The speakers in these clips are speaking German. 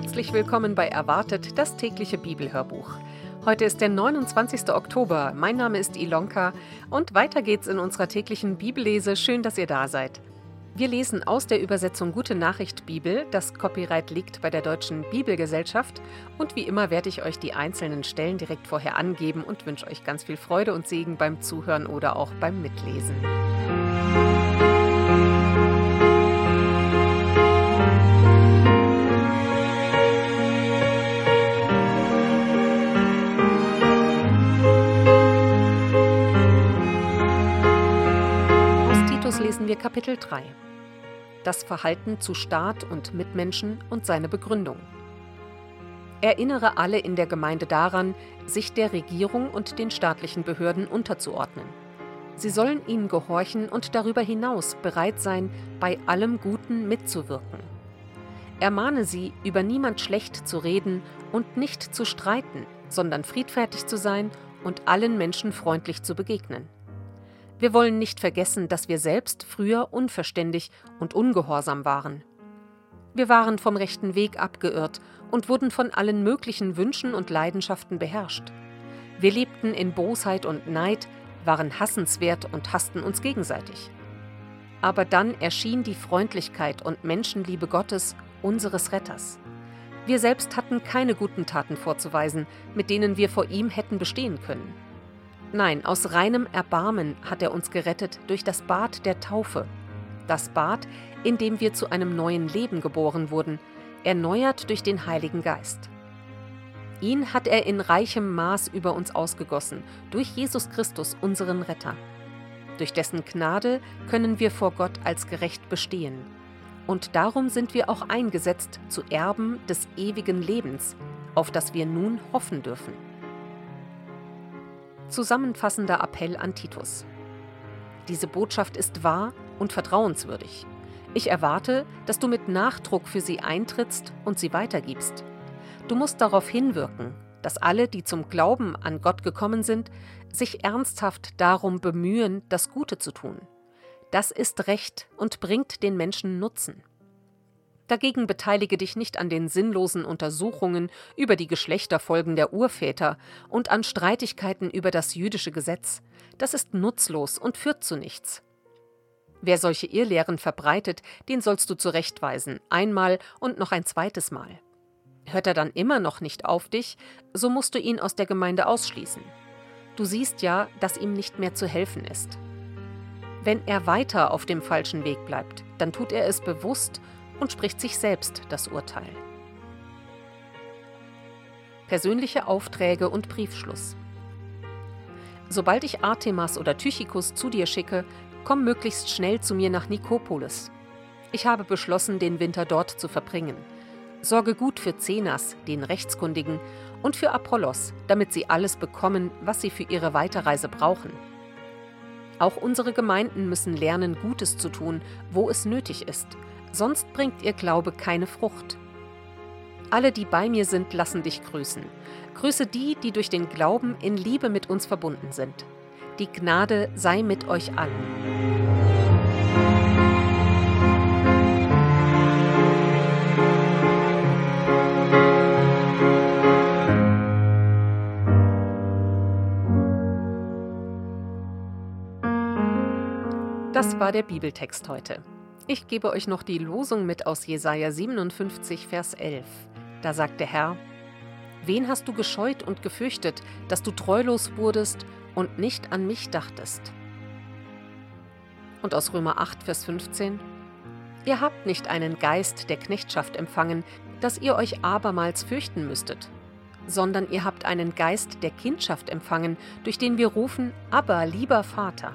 herzlich willkommen bei Erwartet, das tägliche Bibelhörbuch. Heute ist der 29. Oktober. Mein Name ist Ilonka und weiter geht's in unserer täglichen Bibellese. Schön, dass ihr da seid. Wir lesen aus der Übersetzung Gute Nachricht Bibel. Das Copyright liegt bei der Deutschen Bibelgesellschaft. Und wie immer werde ich euch die einzelnen Stellen direkt vorher angeben und wünsche euch ganz viel Freude und Segen beim Zuhören oder auch beim Mitlesen. Lesen wir Kapitel 3. Das Verhalten zu Staat und Mitmenschen und seine Begründung. Erinnere alle in der Gemeinde daran, sich der Regierung und den staatlichen Behörden unterzuordnen. Sie sollen ihnen gehorchen und darüber hinaus bereit sein, bei allem Guten mitzuwirken. Ermahne sie, über niemand schlecht zu reden und nicht zu streiten, sondern friedfertig zu sein und allen Menschen freundlich zu begegnen. Wir wollen nicht vergessen, dass wir selbst früher unverständig und ungehorsam waren. Wir waren vom rechten Weg abgeirrt und wurden von allen möglichen Wünschen und Leidenschaften beherrscht. Wir lebten in Bosheit und Neid, waren hassenswert und hassten uns gegenseitig. Aber dann erschien die Freundlichkeit und Menschenliebe Gottes, unseres Retters. Wir selbst hatten keine guten Taten vorzuweisen, mit denen wir vor ihm hätten bestehen können. Nein, aus reinem Erbarmen hat er uns gerettet durch das Bad der Taufe. Das Bad, in dem wir zu einem neuen Leben geboren wurden, erneuert durch den Heiligen Geist. Ihn hat er in reichem Maß über uns ausgegossen, durch Jesus Christus, unseren Retter. Durch dessen Gnade können wir vor Gott als gerecht bestehen. Und darum sind wir auch eingesetzt zu Erben des ewigen Lebens, auf das wir nun hoffen dürfen. Zusammenfassender Appell an Titus. Diese Botschaft ist wahr und vertrauenswürdig. Ich erwarte, dass du mit Nachdruck für sie eintrittst und sie weitergibst. Du musst darauf hinwirken, dass alle, die zum Glauben an Gott gekommen sind, sich ernsthaft darum bemühen, das Gute zu tun. Das ist Recht und bringt den Menschen Nutzen. Dagegen beteilige dich nicht an den sinnlosen Untersuchungen über die Geschlechterfolgen der Urväter und an Streitigkeiten über das jüdische Gesetz. Das ist nutzlos und führt zu nichts. Wer solche Irrlehren verbreitet, den sollst du zurechtweisen, einmal und noch ein zweites Mal. Hört er dann immer noch nicht auf dich, so musst du ihn aus der Gemeinde ausschließen. Du siehst ja, dass ihm nicht mehr zu helfen ist. Wenn er weiter auf dem falschen Weg bleibt, dann tut er es bewusst und spricht sich selbst das Urteil. Persönliche Aufträge und Briefschluss. Sobald ich Artemas oder Tychikus zu dir schicke, komm möglichst schnell zu mir nach Nikopolis. Ich habe beschlossen, den Winter dort zu verbringen. Sorge gut für Zenas, den Rechtskundigen, und für Apollos, damit sie alles bekommen, was sie für ihre Weiterreise brauchen. Auch unsere Gemeinden müssen lernen, Gutes zu tun, wo es nötig ist, sonst bringt ihr Glaube keine Frucht. Alle, die bei mir sind, lassen dich grüßen. Grüße die, die durch den Glauben in Liebe mit uns verbunden sind. Die Gnade sei mit euch allen. Das war der Bibeltext heute. Ich gebe euch noch die Losung mit aus Jesaja 57, Vers 11. Da sagt der Herr: Wen hast du gescheut und gefürchtet, dass du treulos wurdest und nicht an mich dachtest? Und aus Römer 8, Vers 15: Ihr habt nicht einen Geist der Knechtschaft empfangen, dass ihr euch abermals fürchten müsstet, sondern ihr habt einen Geist der Kindschaft empfangen, durch den wir rufen: Aber lieber Vater.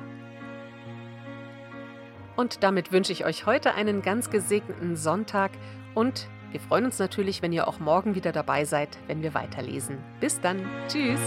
Und damit wünsche ich euch heute einen ganz gesegneten Sonntag und wir freuen uns natürlich, wenn ihr auch morgen wieder dabei seid, wenn wir weiterlesen. Bis dann. Tschüss.